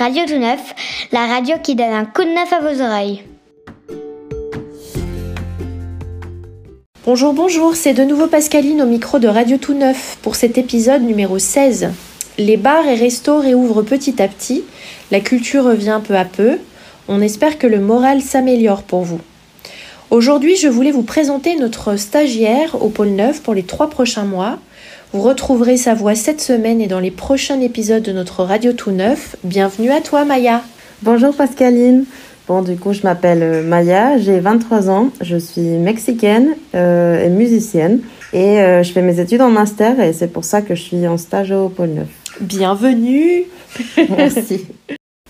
Radio Tout Neuf, la radio qui donne un coup de neuf à vos oreilles. Bonjour, bonjour, c'est de nouveau Pascaline au micro de Radio Tout Neuf pour cet épisode numéro 16. Les bars et restos réouvrent petit à petit, la culture revient peu à peu, on espère que le moral s'améliore pour vous. Aujourd'hui, je voulais vous présenter notre stagiaire au pôle Neuf pour les trois prochains mois. Vous retrouverez sa voix cette semaine et dans les prochains épisodes de notre Radio Tout Neuf. Bienvenue à toi, Maya. Bonjour Pascaline. Bon, du coup, je m'appelle euh, Maya, j'ai 23 ans, je suis mexicaine euh, et musicienne et euh, je fais mes études en master et c'est pour ça que je suis en stage au pôle Neuf. Bienvenue. Merci.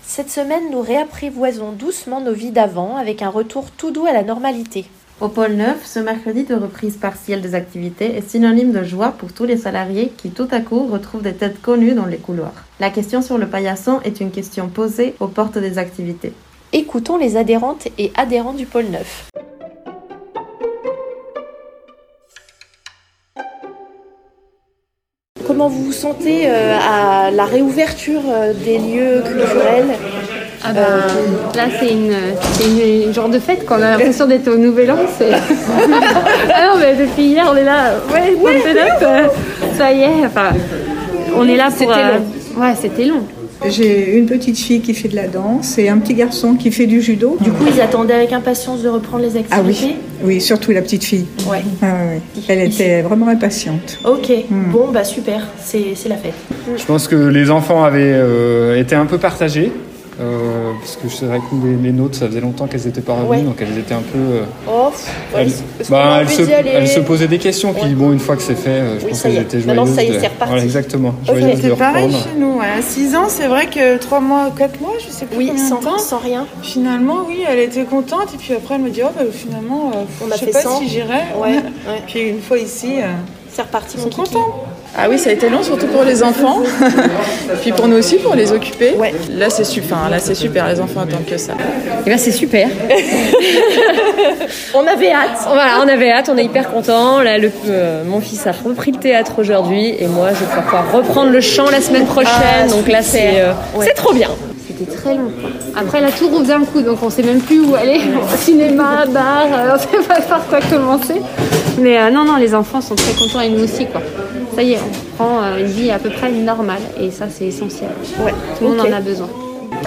Cette semaine, nous réapprivoisons doucement nos vies d'avant avec un retour tout doux à la normalité. Au pôle Neuf, ce mercredi de reprise partielle des activités est synonyme de joie pour tous les salariés qui tout à coup retrouvent des têtes connues dans les couloirs. La question sur le paillasson est une question posée aux portes des activités. Écoutons les adhérentes et adhérents du pôle Neuf. Comment vous vous sentez euh, à la réouverture euh, des lieux culturels? Ah ben, là c'est une, c'est une, une genre de fête qu'on a l'impression d'être au Nouvel An. c'est- ah non mais depuis hier on est là, ouais, ouais, euh, ça y est, enfin on est là pour... C'était euh, long. Ouais c'était long. J'ai une petite fille qui fait de la danse et un petit garçon qui fait du judo. Du coup, ils attendaient avec impatience de reprendre les Ah activités oui, oui, surtout la petite fille. Ouais. Ah oui, Elle était vraiment impatiente. Ok, bon, bah super, c'est c'est la fête. Je pense que les enfants avaient euh, été un peu partagés. Euh, parce que c'est vrai que les, les nôtres, ça faisait longtemps qu'elles n'étaient pas revenues, Ouais. donc elles étaient un peu. euh, Oh, ouais, bah, elles se, aller elles se posaient des questions, puis Ouais. bon, une fois que c'est fait, euh, je Oui, pense ça y qu'elles est. étaient Maintenant, joyeuses. ça y est, c'est reparti. Voilà, exactement. Ok. Joyeuses de C'est pareil reprendre. chez nous. À 6 ans, c'est vrai que 3 mois, 4 mois, je sais plus Oui, combien sans, de temps. sans rien. Finalement, oui, elle était contente. Et puis après, elle me dit, oh, bah, finalement, euh, On a je sais fait pas 100. si j'irai. Ouais, ouais. Puis une fois ici, euh, C'est reparti, ils mon sont kiki. contents. Ah oui, ça a été long, surtout pour les enfants. puis pour nous aussi, pour les occuper. Ouais. Là, c'est super. Là, c'est super. Les enfants attendent que ça. Et ben c'est super. On avait hâte. Voilà, on avait hâte, on est hyper contents. Là, le, euh, mon fils a repris le théâtre aujourd'hui et moi je vais pouvoir reprendre le chant la semaine prochaine. donc là c'est euh, c'est trop bien. C'était très long. Après la tour on faisait un coup donc on sait même plus où aller. Cinéma, bar, euh, on sait pas par quoi commencer. Mais euh, non non les enfants sont très contents et nous aussi quoi. Ça y est, on prend euh, une vie à peu près normale et ça c'est essentiel. Ouais, Tout le monde en a besoin.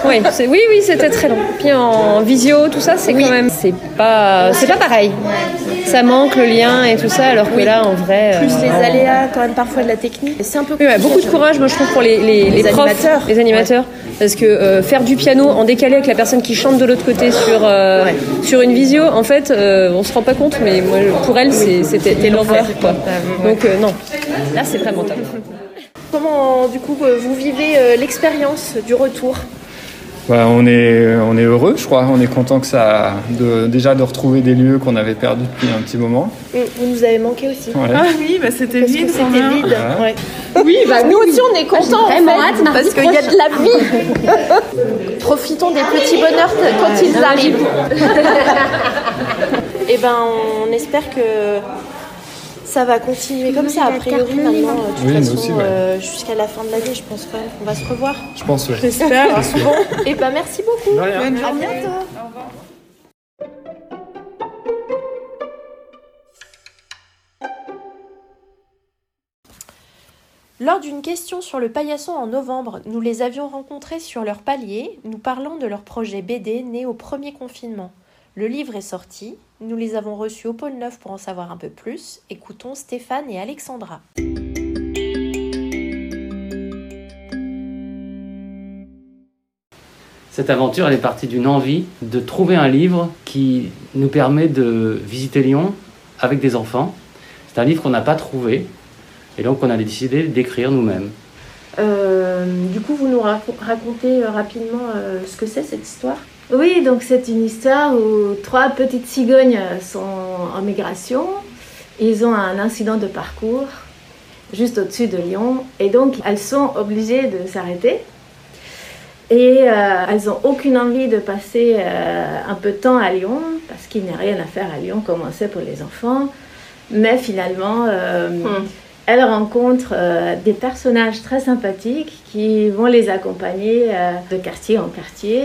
Oui, oui, oui, c'était très long. Puis en visio, tout ça, c'est quand même, c'est pas, c'est pas pareil. Ça manque le lien et tout ça, alors que là, en vrai, euh, Plus les aléas, quand même, parfois de la technique. C'est un peu ouais, beaucoup de courage, moi je trouve pour les, les, Les profs, animateurs. les animateurs, parce que euh, faire du piano en décalé avec la personne qui chante de l'autre côté sur euh, sur une visio, en fait, on se rend pas compte, mais moi, pour elle, c'était quoi. Donc non, là c'est vraiment top. Comment, du coup, vous vivez l'expérience du retour Bah, on, est, on est heureux, je crois. On est content que ça, de, déjà de retrouver des lieux qu'on avait perdus depuis un petit moment. Vous nous avez manqué aussi. Ouais. Ah oui, bah, c'était vide. c'était vide. Ouais. Ouais. Oui, bah Nous aussi, on est contents. en vraiment fait, hâte, parce qu'il y a de la vie. Profitons des petits bonheurs quand ils arrivent. Et ben, on espère que ça va continuer comme ça. A priori, maintenant, de toute Oui, nous façon, aussi, ouais. euh, jusqu'à la fin de l'année, je pense quand même qu'on va se revoir. Je pense, ouais. J'espère. Bon, et ben, merci beaucoup. Bonne À journée. bientôt. Lors d'une question sur le paillasson en novembre, nous les avions rencontrés sur leur palier, nous parlant de leur projet BD né au premier confinement. Le livre est sorti, nous les avons reçus au pôle Neuf pour en savoir un peu plus. Écoutons Stéphane et Alexandra. Cette aventure, elle est partie d'une envie de trouver un livre qui nous permet de visiter Lyon avec des enfants. C'est un livre qu'on n'a pas trouvé et donc on a décidé d'écrire nous-mêmes. Euh, du coup, vous nous raco- racontez euh, rapidement euh, ce que c'est cette histoire? Oui, donc c'est une histoire où trois petites cigognes sont en migration. Ils ont un incident de parcours juste au-dessus de Lyon et donc elles sont obligées de s'arrêter. Et euh, elles n'ont aucune envie de passer euh, un peu de temps à Lyon parce qu'il n'y a rien à faire à Lyon comme on sait pour les enfants. Mais finalement, euh, elle rencontre euh, des personnages très sympathiques qui vont les accompagner de quartier en quartier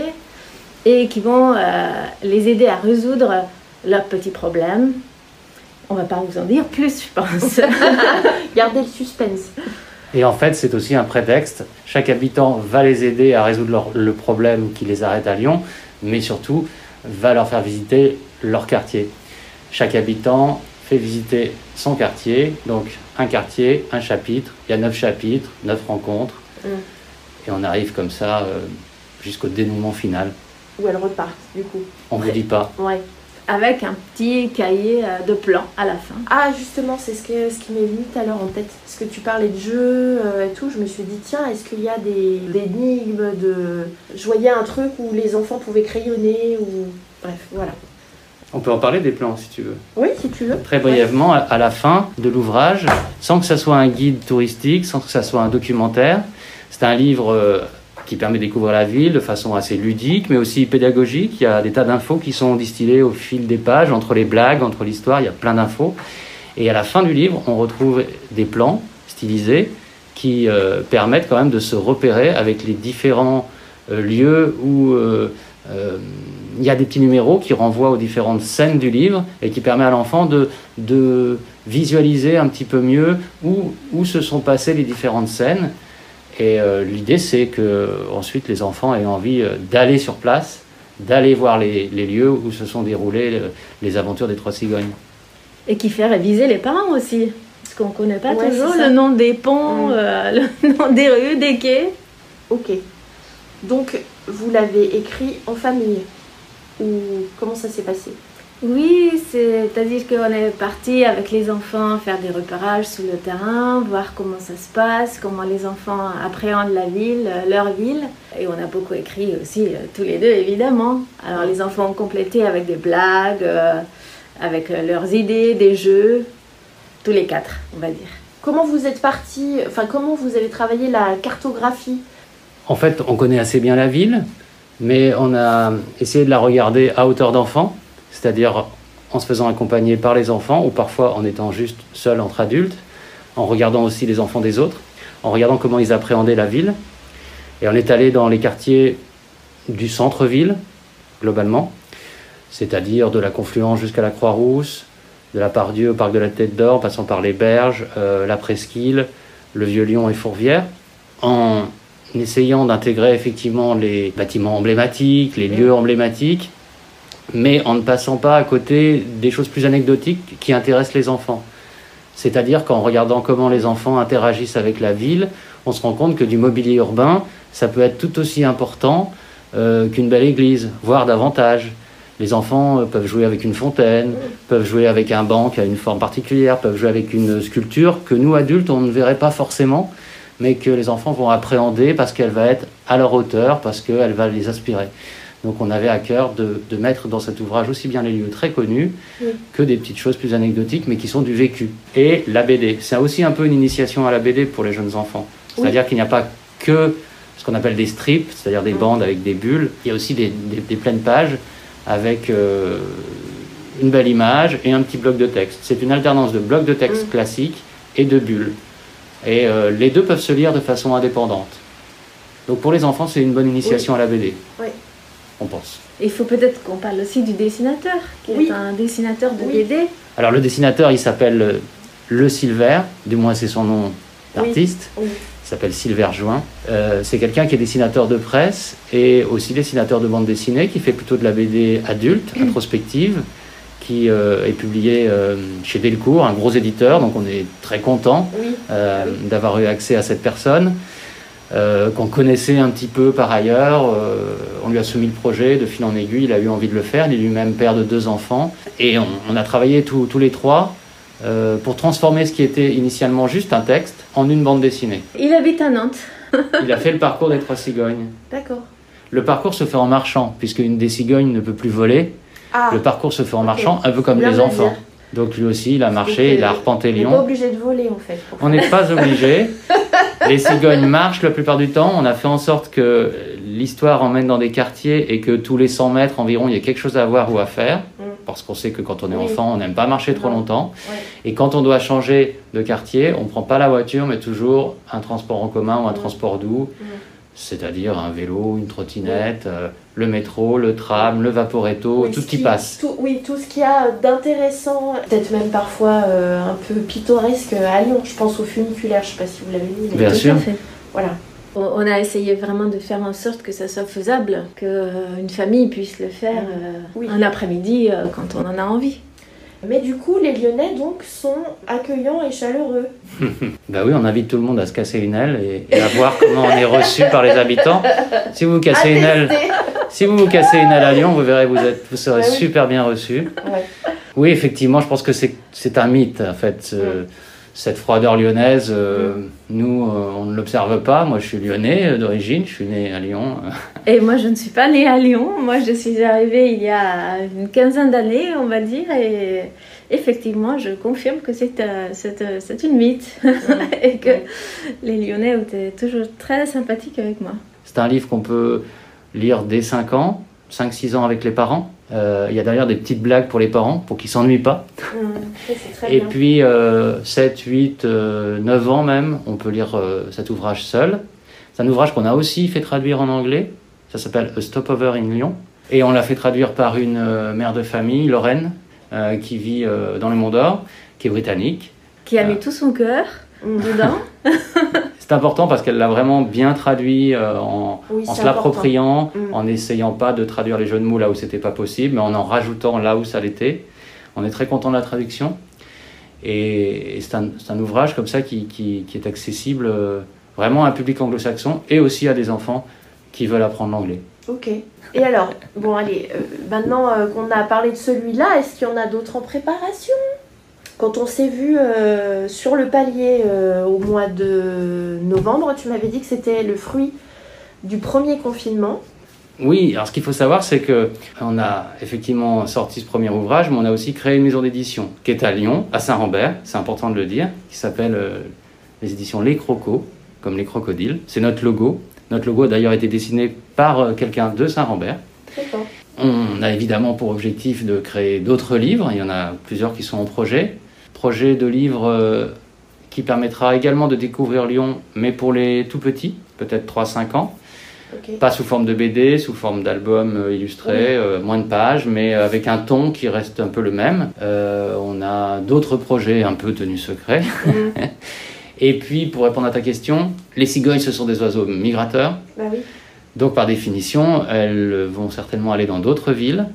et qui vont euh, les aider à résoudre leurs petits problèmes. On va pas vous en dire plus, je pense. Gardez le suspense. Et en fait, c'est aussi un prétexte. Chaque habitant va les aider à résoudre leur- le problème qui les arrête à Lyon, mais surtout va leur faire visiter leur quartier. Chaque habitant fait visiter son quartier, donc un quartier, un chapitre. Il y a neuf chapitres, neuf rencontres, Mm. et on arrive comme ça euh, jusqu'au dénouement final. Où elle repart, du coup. On ne vous dit pas. Ouais. Avec un petit cahier euh, de plans à la fin. Ah, justement, c'est ce, que, ce qui m'est venu tout à l'heure en tête. Parce que tu parlais de jeux euh, et tout, je me suis dit, tiens, est-ce qu'il y a des, des énigmes de... Je voyais un truc où les enfants pouvaient crayonner ou... Bref, voilà. On peut en parler des plans si tu veux. Oui, si tu veux. Très brièvement, à- à la fin de l'ouvrage, sans que ça soit un guide touristique, sans que ça soit un documentaire, c'est un livre euh, qui permet de découvrir la ville de façon assez ludique, mais aussi pédagogique. Il y a des tas d'infos qui sont distillées au fil des pages, entre les blagues, entre l'histoire, il y a plein d'infos. Et à la fin du livre, on retrouve des plans stylisés qui euh, permettent quand même de se repérer avec les différents euh, lieux où euh, il y a des petits numéros qui renvoient aux différentes scènes du livre et qui permet à l'enfant de, visualiser un petit peu mieux où se sont passées les différentes scènes. Et euh, l'idée, c'est que ensuite les enfants aient envie euh, d'aller sur place, d'aller voir les, les lieux où se sont déroulées euh, les aventures des trois cigognes. Et qui fait réviser les parents aussi. Parce qu'on ne connaît pas Ouais, toujours le nom des ponts, Mm. euh, le nom des rues, des quais. Ok. Donc, vous l'avez écrit en famille Ou comment ça s'est passé? Oui, c'est-à-dire qu'on est parti avec les enfants faire des repérages sur le terrain, voir comment ça se passe, comment les enfants appréhendent la ville, euh, leur ville. Et on a beaucoup écrit aussi, euh, tous les deux évidemment. Alors les enfants ont complété avec des blagues, euh, avec leurs idées, des jeux, tous les quatre, on va dire. Comment vous êtes parti Enfin, comment vous avez travaillé la cartographie? En fait, on connaît assez bien la ville, mais on a essayé de la regarder à hauteur d'enfant, c'est-à-dire en se faisant accompagner par les enfants ou parfois en étant juste seul entre adultes, en regardant aussi les enfants des autres, en regardant comment ils appréhendaient la ville. Et on est allé dans les quartiers du centre-ville, globalement, c'est-à-dire de la Confluence jusqu'à la Croix-Rousse, de la Pardieu au parc de la Tête d'Or, passant par les Berges, euh, la Presqu'île, le Vieux-Lyon et Fourvière, en essayant d'intégrer effectivement les bâtiments emblématiques, les lieux emblématiques, mais en ne passant pas à côté des choses plus anecdotiques qui intéressent les enfants. C'est-à-dire qu'en regardant comment les enfants interagissent avec la ville, on se rend compte que du mobilier urbain, ça peut être tout aussi important euh, qu'une belle église, voire davantage. Les enfants euh, peuvent jouer avec une fontaine, peuvent jouer avec un banc qui a une forme particulière, peuvent jouer avec une sculpture que nous, adultes, on ne verrait pas forcément, mais que les enfants vont appréhender parce qu'elle va être à leur hauteur, parce qu'elle va les aspirer. Donc on avait à cœur de, de mettre dans cet ouvrage aussi bien les lieux très connus Oui. que des petites choses plus anecdotiques, mais qui sont du vécu. Et la BD, c'est aussi un peu une initiation à la BD pour les jeunes enfants. C'est-à-dire qu'il n'y a pas que ce qu'on appelle des strips, c'est-à-dire des bandes avec des bulles, il y a aussi des, des- des pleines pages avec euh, une belle image et un petit bloc de texte. C'est une alternance de blocs de texte Mm. classiques et de bulles. Et euh, les deux peuvent se lire de façon indépendante. Donc pour les enfants, c'est une bonne initiation à la BD. Oui. On pense. Il faut peut-être qu'on parle aussi du dessinateur, qui Oui. est un dessinateur de Oui. BD. Alors le dessinateur, il s'appelle euh, Le Silver, du moins c'est son nom d'artiste. Oui. Il s'appelle Silver Juin. Euh, c'est quelqu'un qui est dessinateur de presse et aussi dessinateur de bande dessinée, qui fait plutôt de la BD adulte, introspective, qui euh, est publiée euh, chez Delcourt, un gros éditeur, donc on est très content Oui. euh, d'avoir eu accès à cette personne, euh, qu'on connaissait un petit peu par ailleurs. Euh, on lui a soumis le projet de fil en aiguille, il a eu envie de le faire. Il est lui-même père de deux enfants. Et on, on a travaillé tous tous les trois euh, pour transformer ce qui était initialement juste un texte en une bande dessinée. Il habite à Nantes. Il a fait le parcours des trois cigognes. D'accord. Le parcours se fait en marchant, puisque une des cigognes ne peut plus voler. Ah, Le parcours se fait en marchant, un peu comme les enfants. Donc lui aussi, il a marché, il a arpenté on n'est pas Lyon. obligé de voler en fait. On n'est pas obligé. Les cigognes marchent la plupart du temps. On a fait en sorte que l'histoire emmène dans des quartiers et que tous les 100 mètres environ, il y a quelque chose à voir ou à faire. Mm. parce qu'on sait que quand on est enfant, on n'aime pas marcher trop longtemps. Et quand on doit changer de quartier, on ne prend pas la voiture, mais toujours un transport en commun ou un transport doux, c'est-à-dire un vélo, une trottinette, euh, le métro, le tram, le vaporetto, tout y passe. oui, tout ce qu'il y a d'intéressant, peut-être même parfois euh, un peu pittoresque à Lyon. Je pense au funiculaire, je ne sais pas si vous l'avez vu. Bien sûr. Voilà. On a essayé vraiment de faire en sorte que ça soit faisable, qu'une famille puisse le faire euh, un après-midi quand on en a envie. Mais du coup, les Lyonnais donc sont accueillants et chaleureux. bah oui, on invite tout le monde à se casser une aile et, à voir comment on est reçu par les habitants. Si vous vous cassez une aile, si vous vous cassez une aile à Lyon, vous verrez, vous êtes, vous serez bah super bien reçu. Oui, effectivement, je pense que c'est un mythe en fait cette froideur lyonnaise, euh, mm. nous, euh, on ne l'observe pas. Moi, je suis lyonnais euh, d'origine, je suis né à Lyon. Et moi, je ne suis pas née à Lyon. Moi, je suis arrivée il y a une quinzaine d'années, on va dire. Et effectivement, je confirme que c'est une mythe. et que les Lyonnais étaient toujours très sympathiques avec moi. C'est un livre qu'on peut lire dès 5 ans, 5-6 ans avec les parents. Euh, il y a d'ailleurs des petites blagues pour les parents, pour qu'ils ne s'ennuient pas. Mmh, et puis, 7, 8, 9 ans même, on peut lire euh, cet ouvrage seul. C'est un ouvrage qu'on a aussi fait traduire en anglais. Ça s'appelle A Stopover in Lyon. Et on l'a fait traduire par une euh, mère de famille, Lorraine, qui vit dans le Mont d'Or, qui est britannique. Qui a mis tout son cœur dedans. c'est important parce qu'elle l'a vraiment bien traduit euh, en, se l'appropriant, mm. en n'essayant pas de traduire les jeux de mots là où c'était pas possible, mais en en rajoutant là où ça l'était. On est très content de la traduction. Et, c'est un, ouvrage comme ça qui, est accessible euh, vraiment à un public anglo-saxon et aussi à des enfants qui veulent apprendre l'anglais. Ok. Et alors, bon allez, euh, maintenant qu'on a parlé de celui-là, est-ce qu'il y en a d'autres en préparation? Quand on s'est vu euh, sur le palier euh, au mois de novembre, tu m'avais dit que c'était le fruit du premier confinement. Oui, alors ce qu'il faut savoir, c'est que on a effectivement sorti ce premier ouvrage, mais on a aussi créé une maison d'édition qui est à Lyon, à Saint-Rambert, c'est important de le dire, qui s'appelle euh, les éditions Les Crocos, comme les crocodiles. C'est notre logo. Notre logo a d'ailleurs été dessiné par quelqu'un de Saint-Rambert. On a évidemment pour objectif de créer d'autres livres, il y en a plusieurs qui sont en projet projet de livre euh, qui permettra également de découvrir Lyon, mais pour les tout petits, peut-être 3-5 ans. Pas sous forme de BD, sous forme d'album euh, illustré, euh, moins de pages, mais avec un ton qui reste un peu le même. on a d'autres projets un peu tenus secrets. Mhm. Et puis, pour répondre à ta question, les cigognes, ce sont des oiseaux migrateurs. Bah oui. Donc, par définition, elles vont certainement aller dans d'autres villes.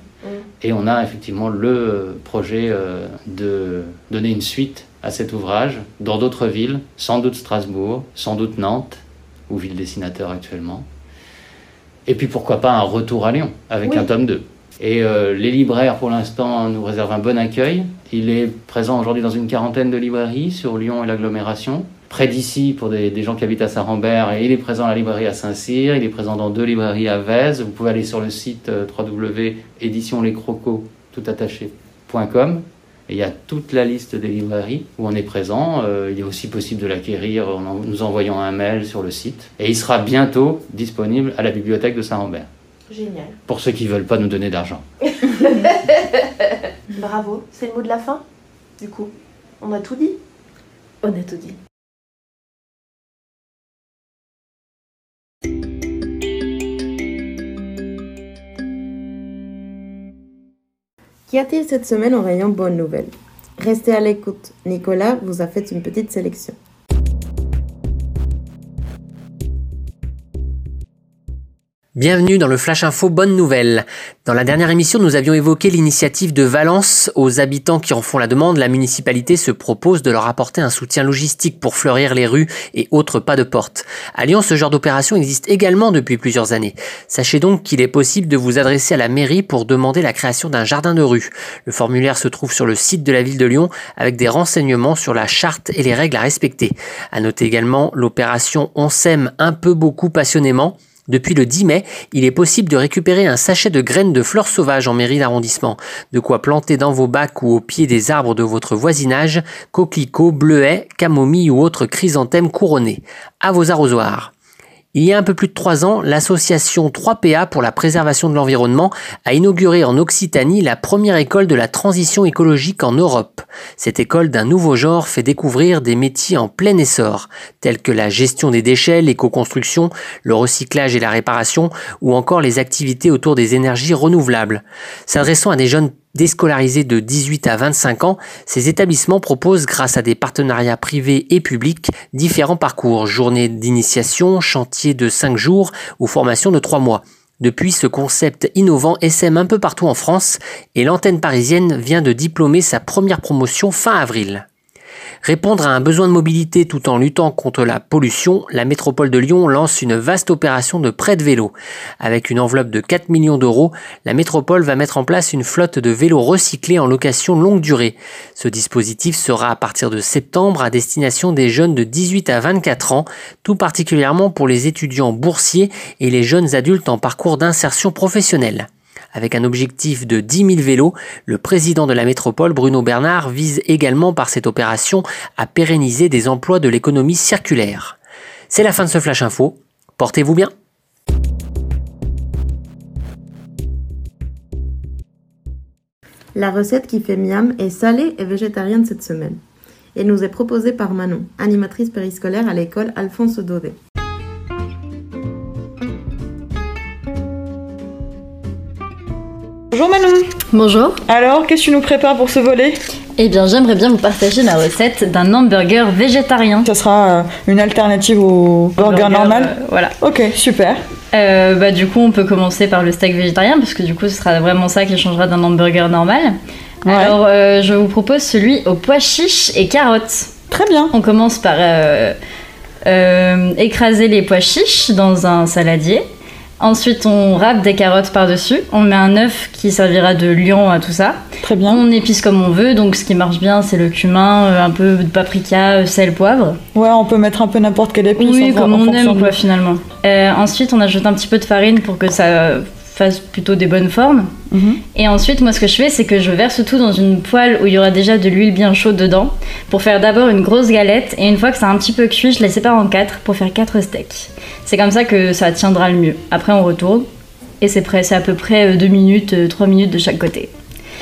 Et on a effectivement le projet euh, de donner une suite à cet ouvrage dans d'autres villes, sans doute Strasbourg, sans doute Nantes, ou ville dessinateur actuellement. Et puis pourquoi pas un retour à Lyon avec un tome 2. Et euh, les libraires, pour l'instant, nous réservent un bon accueil. Il est présent aujourd'hui dans une quarantaine de librairies sur Lyon et l'agglomération près d'ici pour des, gens qui habitent à Saint-Rambert et il est présent à la librairie à Saint-Cyr, il est présent dans deux librairies à Vèze. Vous pouvez aller sur le site euh, www.éditionlescrocos.com et il y a toute la liste des librairies où on est présent. Euh, il est aussi possible de l'acquérir en nous envoyant un mail sur le site. Et il sera bientôt disponible à la bibliothèque de Saint-Rambert. Génial. Pour ceux qui ne veulent pas nous donner d'argent. Bravo. C'est le mot de la fin, du coup? On a tout dit? On a tout dit. Qu'y a-t-il cette semaine en rayon bonne nouvelle? Restez à l'écoute. Nicolas vous a fait une petite sélection. Bienvenue dans le Flash Info Bonne Nouvelle. Dans la dernière émission, nous avions évoqué l'initiative de Valence. Aux habitants qui en font la demande, la municipalité se propose de leur apporter un soutien logistique pour fleurir les rues et autres pas de porte. À Lyon, ce genre d'opération existe également depuis plusieurs années. Sachez donc qu'il est possible de vous adresser à la mairie pour demander la création d'un jardin de rue. Le formulaire se trouve sur le site de la ville de Lyon avec des renseignements sur la charte et les règles à respecter. À noter également l'opération On s'aime un peu beaucoup passionnément depuis le 10 mai, il est possible de récupérer un sachet de graines de fleurs sauvages en mairie d'arrondissement, de quoi planter dans vos bacs ou au pied des arbres de votre voisinage coquelicots, bleuets, camomilles ou autres chrysanthèmes couronnés. À vos arrosoirs. Il y a un peu plus de trois ans, l'association 3PA pour la préservation de l'environnement a inauguré en Occitanie la première école de la transition écologique en Europe. Cette école d'un nouveau genre fait découvrir des métiers en plein essor, tels que la gestion des déchets, l'éco-construction, le recyclage et la réparation, ou encore les activités autour des énergies renouvelables. S'adressant à des jeunes Déscolarisés de 18 à 25 ans, ces établissements proposent, grâce à des partenariats privés et publics, différents parcours, journées d'initiation, chantiers de 5 jours ou formation de 3 mois. Depuis, ce concept innovant essaime un peu partout en France et l'antenne parisienne vient de diplômer sa première promotion fin avril. Répondre à un besoin de mobilité tout en luttant contre la pollution, la métropole de Lyon lance une vaste opération de prêt de vélo. Avec une enveloppe de 4 millions d'euros, la métropole va mettre en place une flotte de vélos recyclés en location longue durée. Ce dispositif sera à partir de septembre à destination des jeunes de 18 à 24 ans, tout particulièrement pour les étudiants boursiers et les jeunes adultes en parcours d'insertion professionnelle. Avec un objectif de 10 000 vélos, le président de la métropole, Bruno Bernard, vise également par cette opération à pérenniser des emplois de l'économie circulaire. C'est la fin de ce Flash Info. Portez-vous bien. La recette qui fait miam est salée et végétarienne cette semaine. Et nous est proposée par Manon, animatrice périscolaire à l'école Alphonse Daudet. Bonjour Manon. Bonjour. Alors, qu'est-ce que tu nous prépares pour ce volet? Eh bien, j'aimerais bien vous partager ma recette d'un hamburger végétarien. Ça sera euh, une alternative au burger, normal? euh, Voilà. Ok, super. Euh, bah, du coup, on peut commencer par le steak végétarien, parce que du coup, ce sera vraiment ça qui changera d'un hamburger normal. Alors, je vous propose celui aux pois chiches et carottes. Très bien. On commence par écraser les pois chiches dans un saladier. Ensuite, on râpe des carottes par-dessus. On met un œuf qui servira de lion à tout ça. Très bien. On épice comme on veut. Donc, ce qui marche bien, c'est le cumin, euh, un peu de paprika, euh, sel, poivre. Ouais, on peut mettre un peu n'importe quelle épice. Oui, comme on aime, quoi, finalement. Euh, ensuite, on ajoute un petit peu de farine pour que ça fasse plutôt des bonnes formes. Mhm. Et ensuite, moi, ce que je fais, c'est que je verse tout dans une poêle où il y aura déjà de l'huile bien chaude dedans pour faire d'abord une grosse galette. Et une fois que c'est un petit peu cuit, je la sépare en quatre pour faire quatre steaks. C'est comme ça que ça tiendra le mieux. Après, on retourne et c'est prêt. C'est à peu près 2 minutes, 3 minutes de chaque côté.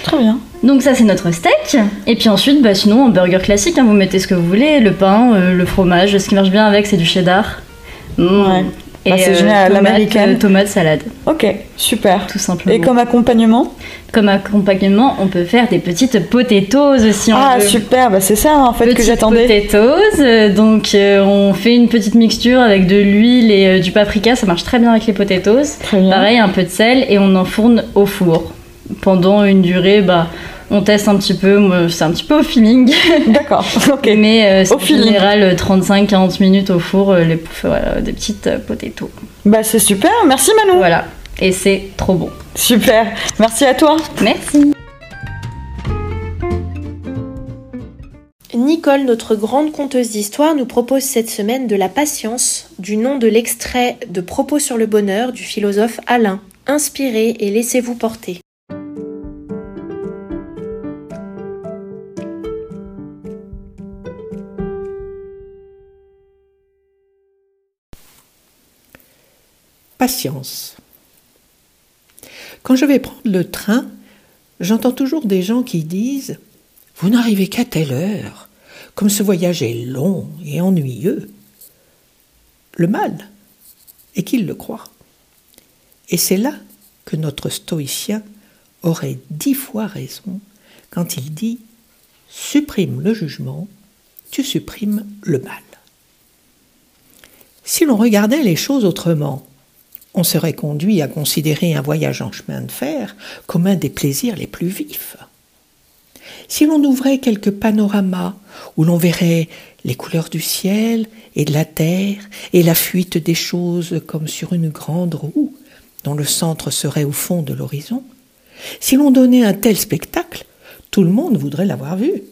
Très bien. Donc ça c'est notre steak. Et puis ensuite, bah, sinon en burger classique, hein, vous mettez ce que vous voulez, le pain, euh, le fromage. Ce qui marche bien avec, c'est du cheddar. Mmh. Ouais. Et bah, c'est euh, génial, tomate, l'américaine. euh, tomate salade. Ok, super. Tout simplement. Et comme accompagnement Comme accompagnement, on peut faire des petites potatoes si on Ah, veut. super, bah, c'est ça en fait que j'attendais. potatoes, euh, donc euh, on fait une petite mixture avec de l'huile et euh, du paprika, ça marche très bien avec les potatoes. Très bien. Pareil, un peu de sel et on enfourne au four. Pendant une durée, bah, on teste un petit peu, c'est un petit peu au feeling. D'accord, ok. Mais euh, c'est Au en général 35-40 minutes au four, euh, les, voilà, des petites euh, potatoes. Bah, c'est super, merci Manon. Voilà, et c'est trop bon. Super, merci à toi. Merci. Nicole, notre grande conteuse d'histoire, nous propose cette semaine de la patience, du nom de l'extrait de Propos sur le bonheur du philosophe Alain. Inspirez et laissez-vous porter. Patience. Quand je vais prendre le train, j'entends toujours des gens qui disent Vous n'arrivez qu'à telle heure, comme ce voyage est long et ennuyeux. Le mal est qu'ils le croient. Et c'est là que notre stoïcien aurait dix fois raison quand il dit Supprime le jugement, tu supprimes le mal. Si l'on regardait les choses autrement, on serait conduit à considérer un voyage en chemin de fer comme un des plaisirs les plus vifs. Si l'on ouvrait quelques panoramas où l'on verrait les couleurs du ciel et de la terre et la fuite des choses comme sur une grande roue dont le centre serait au fond de l'horizon, si l'on donnait un tel spectacle, tout le monde voudrait l'avoir vu.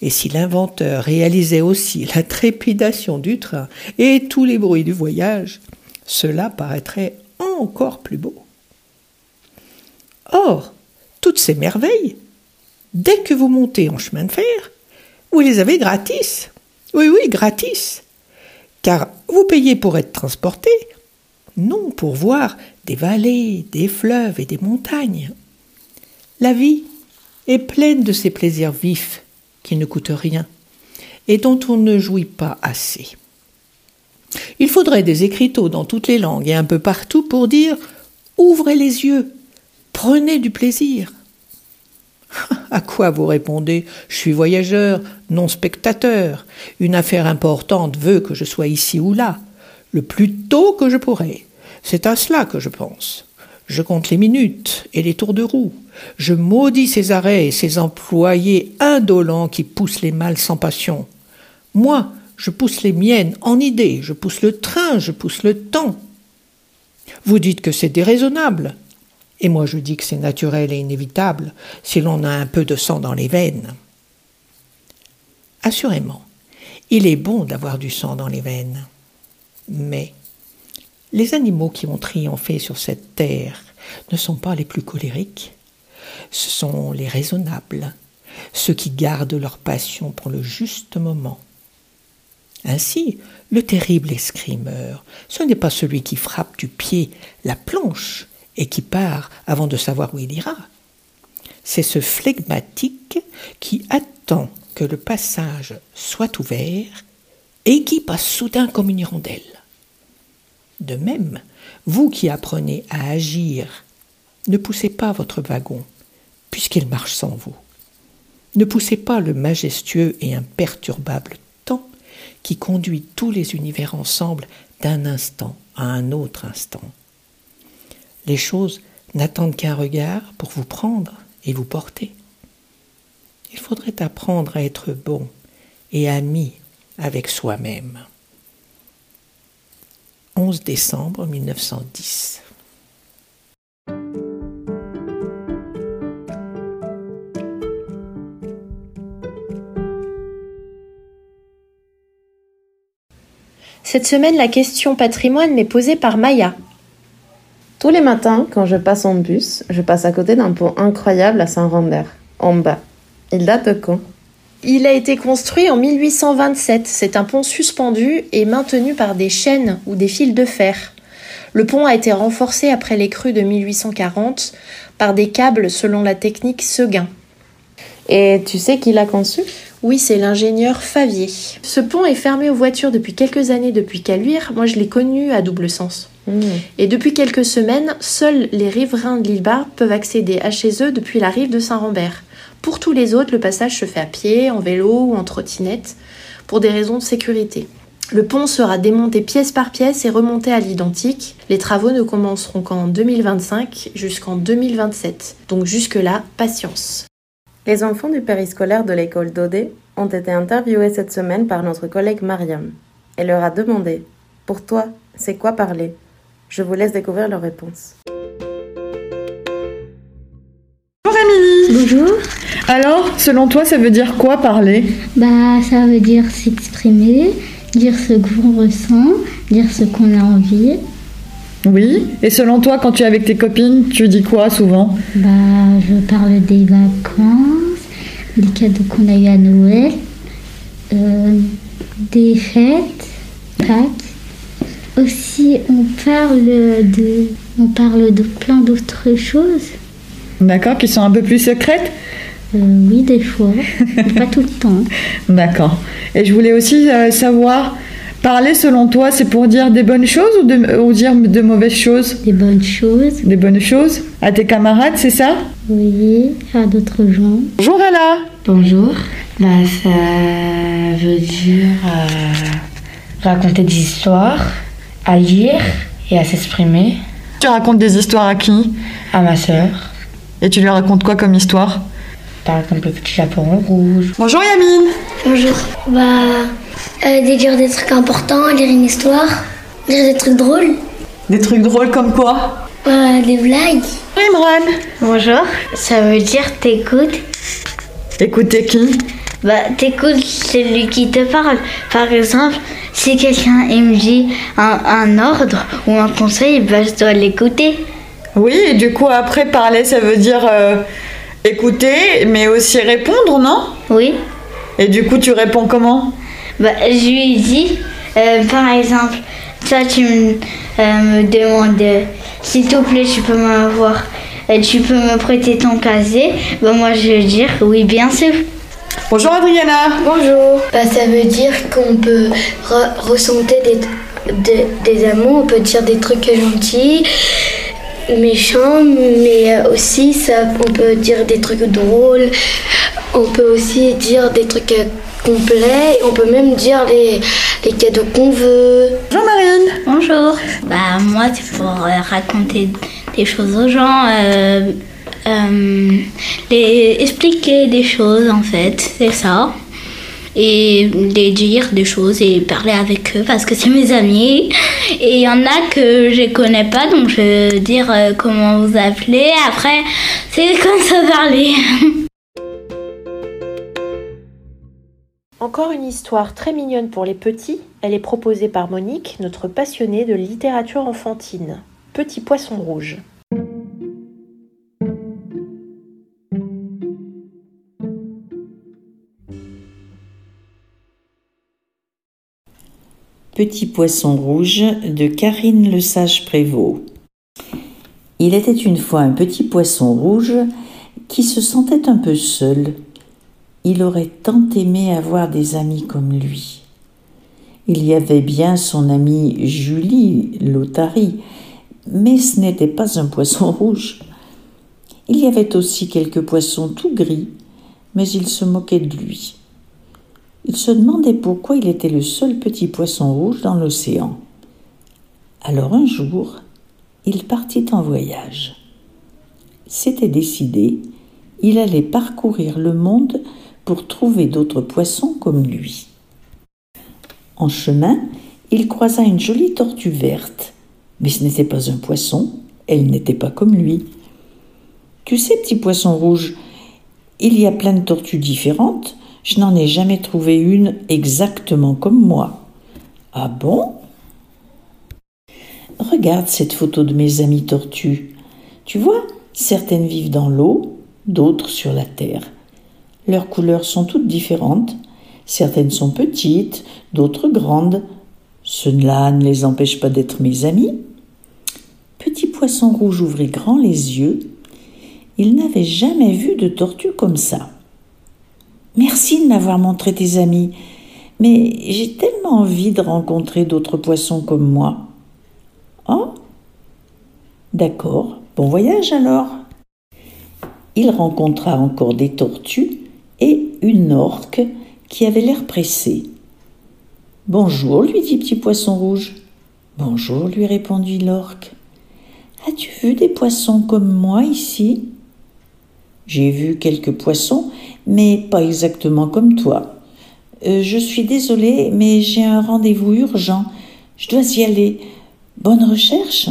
Et si l'inventeur réalisait aussi la trépidation du train et tous les bruits du voyage, cela paraîtrait encore plus beau. Or, toutes ces merveilles, dès que vous montez en chemin de fer, vous les avez gratis. Oui, oui, gratis. Car vous payez pour être transporté, non pour voir des vallées, des fleuves et des montagnes. La vie est pleine de ces plaisirs vifs qui ne coûtent rien et dont on ne jouit pas assez. Il faudrait des écriteaux dans toutes les langues et un peu partout pour dire Ouvrez les yeux, prenez du plaisir. À quoi vous répondez Je suis voyageur, non spectateur. Une affaire importante veut que je sois ici ou là, le plus tôt que je pourrai. C'est à cela que je pense. Je compte les minutes et les tours de roue. Je maudis ces arrêts et ces employés indolents qui poussent les mâles sans passion. Moi, je pousse les miennes en idées, je pousse le train, je pousse le temps. Vous dites que c'est déraisonnable. Et moi je dis que c'est naturel et inévitable si l'on a un peu de sang dans les veines. Assurément, il est bon d'avoir du sang dans les veines. Mais les animaux qui ont triomphé sur cette terre ne sont pas les plus colériques, ce sont les raisonnables, ceux qui gardent leur passion pour le juste moment. Ainsi, le terrible escrimeur, ce n'est pas celui qui frappe du pied la planche et qui part avant de savoir où il ira. C'est ce flegmatique qui attend que le passage soit ouvert et qui passe soudain comme une hirondelle. De même, vous qui apprenez à agir, ne poussez pas votre wagon, puisqu'il marche sans vous. Ne poussez pas le majestueux et imperturbable qui conduit tous les univers ensemble d'un instant à un autre instant. Les choses n'attendent qu'un regard pour vous prendre et vous porter. Il faudrait apprendre à être bon et ami avec soi-même. 11 décembre 1910. Cette semaine, la question patrimoine m'est posée par Maya. Tous les matins, quand je passe en bus, je passe à côté d'un pont incroyable à Saint-Rambert, en bas. Il date de quand? Il a été construit en 1827. C'est un pont suspendu et maintenu par des chaînes ou des fils de fer. Le pont a été renforcé après les crues de 1840 par des câbles selon la technique Seguin. Et tu sais qui l'a conçu? Oui, c'est l'ingénieur Favier. Ce pont est fermé aux voitures depuis quelques années depuis Caluire. Moi, je l'ai connu à double sens. Hmm. Et depuis quelques semaines, seuls les riverains de l'île Bar peuvent accéder à chez eux depuis la rive de Saint-Rambert. Pour tous les autres, le passage se fait à pied, en vélo ou en trottinette, pour des raisons de sécurité. Le pont sera démonté pièce par pièce et remonté à l'identique. Les travaux ne commenceront qu'en 2025 jusqu'en 2027. Donc jusque-là, patience. Les enfants du périscolaire de l'école d'Odé ont été interviewés cette semaine par notre collègue Mariam. Elle leur a demandé Pour toi, c'est quoi parler? Je vous laisse découvrir leurs réponses. Bonjour Émilie Bonjour. Alors, selon toi, ça veut dire quoi parler? Bah, ça veut dire s'exprimer, dire ce qu'on ressent, dire ce qu'on a envie. Oui. Et selon toi, quand tu es avec tes copines, tu dis quoi souvent? Bah, je parle des vacances, des cadeaux qu'on a eu à Noël, euh, des fêtes, Pâques. Aussi, on parle de, on parle de plein d'autres choses. D'accord, qui sont un peu plus secrètes? Euh, oui, des fois, pas tout le temps. D'accord. Et je voulais aussi euh, savoir, parler selon toi, c'est pour dire des bonnes choses ou, de- ou dire de mauvaises choses Des bonnes choses. Des bonnes choses À tes camarades, c'est ça? Oui, à d'autres gens. Bonjour Ella Bonjour. Bah, ça veut dire euh, raconter des histoires, à lire et à s'exprimer. Tu racontes des histoires à qui? À ma sœur. Et tu lui racontes quoi comme histoire? Par exemple, le petit chaperon rouge. Bonjour Yamine Bonjour. Bah, euh, de dire des trucs importants, lire une histoire, dire des trucs drôles, Des trucs drôles comme quoi euh, des blagues. Imran Bonjour, ça veut dire t'écoutes. Écoutez qui Bah, t'écoutes celui qui te parle. Par exemple, si quelqu'un me dit un, un ordre ou un conseil, bah, je dois l'écouter. Oui, et du coup, après, parler, ça veut dire euh, écouter, mais aussi répondre, non? Oui. Et du coup, tu réponds comment? Bah, je lui dis, Euh, par exemple, toi tu me, euh, me demandes euh, s'il te plaît, tu peux m'avoir, euh, tu peux me prêter ton casier. Ben moi je vais dire oui, bien sûr. Bonjour Adriana. Bonjour. Bah, ça veut dire qu'on peut re- ressentir des, des, des amours, on peut dire des trucs gentils, méchants, mais aussi ça, on peut dire des trucs drôles, on peut aussi dire des trucs complets, on peut même dire les, les cadeaux qu'on veut. Bonjour Marine. Bonjour. Bah moi c'est pour euh, raconter des choses aux gens, euh, euh, les expliquer des choses en fait, c'est ça. Et les dire des choses et parler avec eux parce que c'est mes amis. Et il y en a que je connais pas donc je vais dire comment vous appelez. Après c'est comme ça parler. Encore une histoire très mignonne pour les petits. Elle est proposée par Monique, notre passionnée de littérature enfantine. Petit poisson rouge. Petit poisson rouge de Karine Le Sage Prévost. Il était une fois un petit poisson rouge qui se sentait un peu seul. Il aurait tant aimé avoir des amis comme lui. Il y avait bien son amie Julie Lotari, mais ce n'était pas un poisson rouge. Il y avait aussi quelques poissons tout gris, mais ils se moquaient de lui. Il se demandait pourquoi il était le seul petit poisson rouge dans l'océan. Alors un jour, il partit en voyage. C'était décidé, il allait parcourir le monde trouver d'autres poissons comme lui. En chemin, il croisa une jolie tortue verte, mais ce n'était pas un poisson, elle n'était pas comme lui. Tu sais, petit poisson rouge, il y a plein de tortues différentes, je n'en ai jamais trouvé une exactement comme moi. Ah bon? Regarde cette photo de mes amis tortues. Tu vois, certaines vivent dans l'eau, d'autres sur la terre. Leurs couleurs sont toutes différentes. Certaines sont petites, d'autres grandes. Cela ne les empêche pas d'être mes amis. Petit poisson rouge ouvrit grand les yeux. Il n'avait jamais vu de tortue comme ça. Merci de m'avoir montré tes amis, mais j'ai tellement envie de rencontrer d'autres poissons comme moi. Oh? D'accord, bon voyage alors. Il rencontra encore des tortues une orque qui avait l'air pressée. Bonjour, lui dit Petit Poisson Rouge. Bonjour, lui répondit l'orque. As-tu vu des poissons comme moi ici J'ai vu quelques poissons, mais pas exactement comme toi. Euh, je suis désolée, mais j'ai un rendez-vous urgent. Je dois y aller. Bonne recherche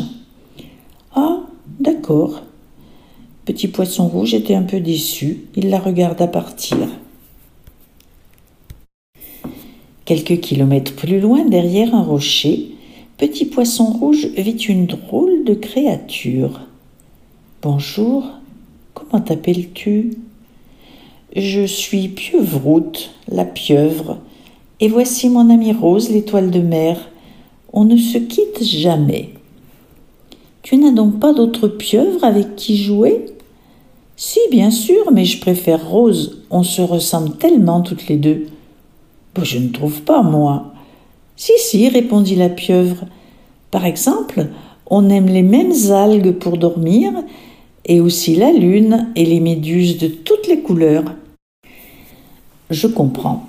Ah, d'accord. Petit poisson rouge était un peu déçu. Il la regarda partir. Quelques kilomètres plus loin, derrière un rocher, Petit poisson rouge vit une drôle de créature. Bonjour, comment t'appelles-tu? Je suis Pieuvroute, la pieuvre, et voici mon amie Rose, l'étoile de mer. On ne se quitte jamais. Tu n'as donc pas d'autre pieuvre avec qui jouer? Si, bien sûr, mais je préfère Rose. On se ressemble tellement toutes les deux. Je ne trouve pas, moi. Si, si, répondit la pieuvre. Par exemple, on aime les mêmes algues pour dormir, et aussi la lune et les méduses de toutes les couleurs. Je comprends.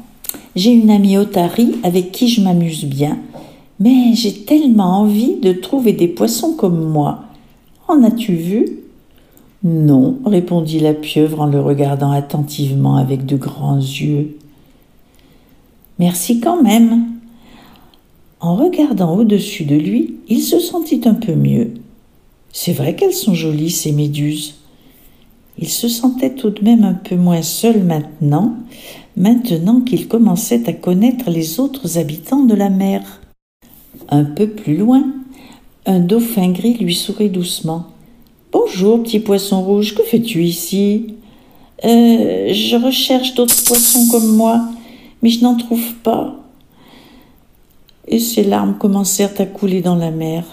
J'ai une amie Otari avec qui je m'amuse bien, mais j'ai tellement envie de trouver des poissons comme moi. En as-tu vu? Non, répondit la pieuvre en le regardant attentivement avec de grands yeux. Merci quand même. En regardant au-dessus de lui, il se sentit un peu mieux. C'est vrai qu'elles sont jolies, ces méduses. Il se sentait tout de même un peu moins seul maintenant, maintenant qu'il commençait à connaître les autres habitants de la mer. Un peu plus loin, un dauphin gris lui sourit doucement. Bonjour, petit poisson rouge, que fais-tu ici? Euh, Je recherche d'autres poissons comme moi, mais je n'en trouve pas. et ses larmes commencèrent à couler dans la mer.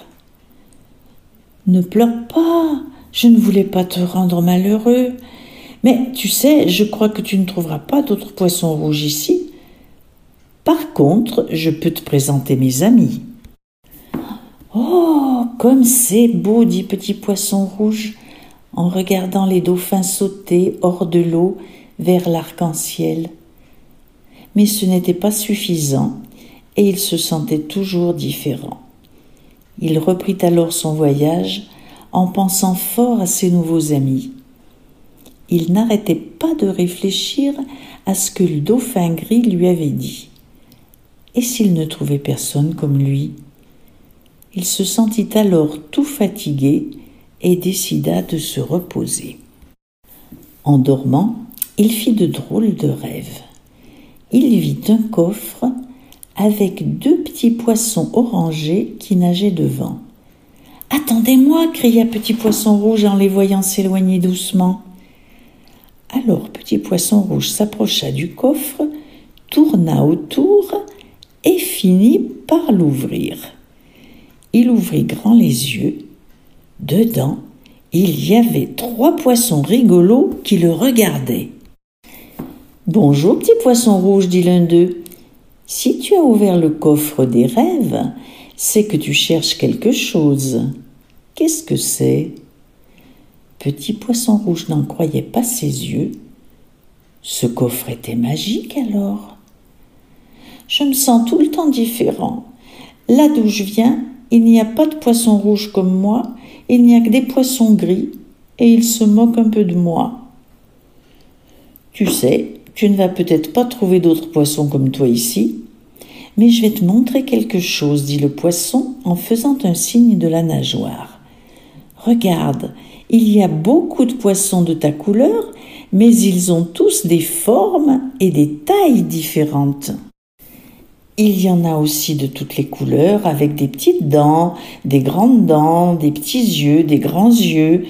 Ne pleure pas, je ne voulais pas te rendre malheureux. Mais tu sais, je crois que tu ne trouveras pas d'autres poissons rouges ici. Par contre, je peux te présenter mes amis. Oh, comme c'est beau, dit Petit Poisson Rouge, en regardant les dauphins sauter hors de l'eau vers l'arc-en-ciel. Mais ce n'était pas suffisant, et il se sentait toujours différent. Il reprit alors son voyage en pensant fort à ses nouveaux amis. Il n'arrêtait pas de réfléchir à ce que le dauphin gris lui avait dit. Et s'il ne trouvait personne comme lui? Il se sentit alors tout fatigué et décida de se reposer. En dormant, il fit de drôles de rêves. Il vit un coffre avec deux petits poissons orangés qui nageaient devant. Attendez-moi, cria Petit Poisson Rouge en les voyant s'éloigner doucement. Alors Petit Poisson Rouge s'approcha du coffre, tourna autour et finit par l'ouvrir. Il ouvrit grand les yeux. Dedans, il y avait trois poissons rigolos qui le regardaient. Bonjour, petit poisson rouge, dit l'un d'eux. Si tu as ouvert le coffre des rêves, c'est que tu cherches quelque chose. Qu'est-ce que c'est? Petit poisson rouge n'en croyait pas ses yeux. Ce coffre était magique alors. Je me sens tout le temps différent. Là d'où je viens, il n'y a pas de poisson rouge comme moi, il n'y a que des poissons gris, et ils se moquent un peu de moi. Tu sais, tu ne vas peut-être pas trouver d'autres poissons comme toi ici, mais je vais te montrer quelque chose, dit le poisson en faisant un signe de la nageoire. Regarde, il y a beaucoup de poissons de ta couleur, mais ils ont tous des formes et des tailles différentes. Il y en a aussi de toutes les couleurs, avec des petites dents, des grandes dents, des petits yeux, des grands yeux,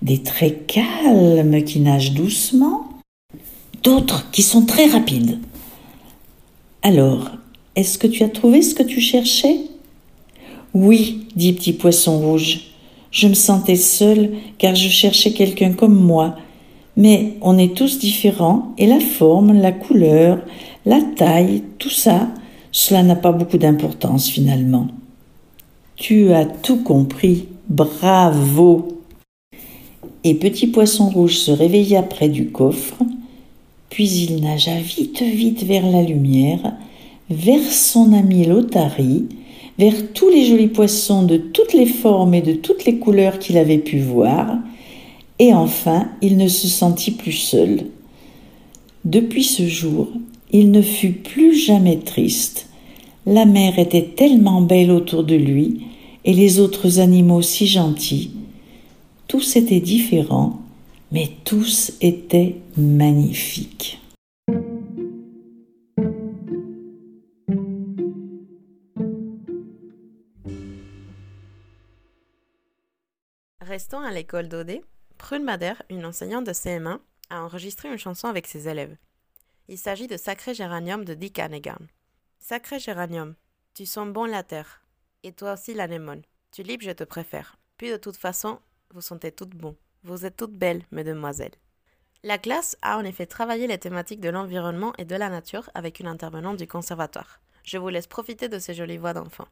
des traits calmes qui nagent doucement, d'autres qui sont très rapides. Alors, est-ce que tu as trouvé ce que tu cherchais? Oui, dit Petit Poisson Rouge. Je me sentais seule car je cherchais quelqu'un comme moi. Mais on est tous différents et la forme, la couleur, la taille, tout ça, cela n'a pas beaucoup d'importance finalement. Tu as tout compris. Bravo. Et Petit Poisson Rouge se réveilla près du coffre puis il nagea vite, vite vers la lumière, vers son ami l'Otari, vers tous les jolis poissons de toutes les formes et de toutes les couleurs qu'il avait pu voir, et enfin il ne se sentit plus seul. Depuis ce jour, il ne fut plus jamais triste. La mer était tellement belle autour de lui, et les autres animaux si gentils. Tous étaient différents, mais tous étaient magnifiques. Restons à l'école d'Odé. Prune Madère, une enseignante de CM1, a enregistré une chanson avec ses élèves. Il s'agit de Sacré Géranium de Dick Hannigan. Sacré Géranium, tu sens bon la terre, et toi aussi l'anémone. Tulipe, je te préfère. Puis de toute façon, vous sentez toutes bons. Vous êtes toutes belles, mesdemoiselles. La classe a en effet travaillé les thématiques de l'environnement et de la nature avec une intervenante du conservatoire. Je vous laisse profiter de ces jolies voix d'enfants.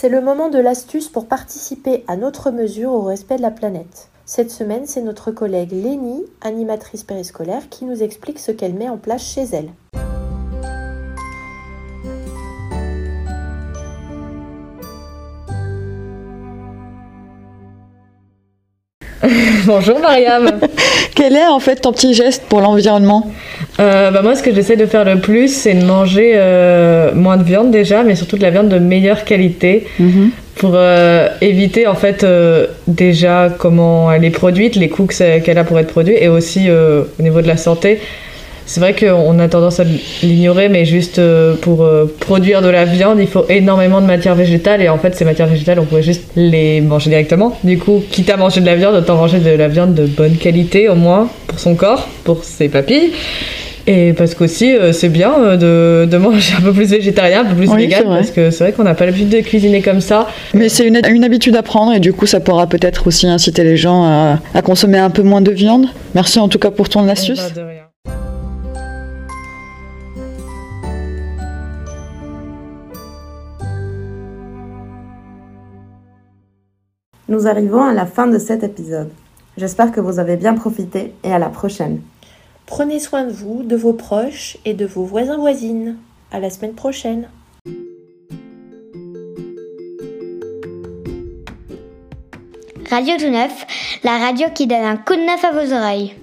C'est le moment de l'astuce pour participer à notre mesure au respect de la planète. Cette semaine, c'est notre collègue Lénie, animatrice périscolaire, qui nous explique ce qu'elle met en place chez elle. Bonjour Mariam. Quel est en fait ton petit geste pour l'environnement? Euh, bah moi, ce que j'essaie de faire le plus, c'est de manger euh, moins de viande déjà, mais surtout de la viande de meilleure qualité pour euh, éviter en fait déjà comment elle est produite, les coûts qu'elle a pour être produite, et aussi au niveau de la santé. C'est vrai qu'on a tendance à l'ignorer, mais juste pour produire de la viande, il faut énormément de matières végétales, et en fait, ces matières végétales, on pourrait juste les manger directement. Du coup, quitte à manger de la viande, autant manger de la viande de bonne qualité, au moins, pour son corps, pour ses papilles. Et parce qu'aussi, euh, c'est bien euh, de, de manger un peu plus végétarien, un peu plus Oui, vegan, parce que c'est vrai qu'on n'a pas l'habitude de cuisiner comme ça. Mais c'est une, une habitude à prendre et du coup ça pourra peut-être aussi inciter les gens à, à consommer un peu moins de viande. Merci en tout cas pour ton astuce. Bah, de rien. Nous arrivons à la fin de cet épisode. J'espère que vous avez bien profité et à la prochaine. Prenez soin de vous, de vos proches et de vos voisins voisines. À la semaine prochaine. Radio Tout Neuf, la radio qui donne un coup de neuf à vos oreilles.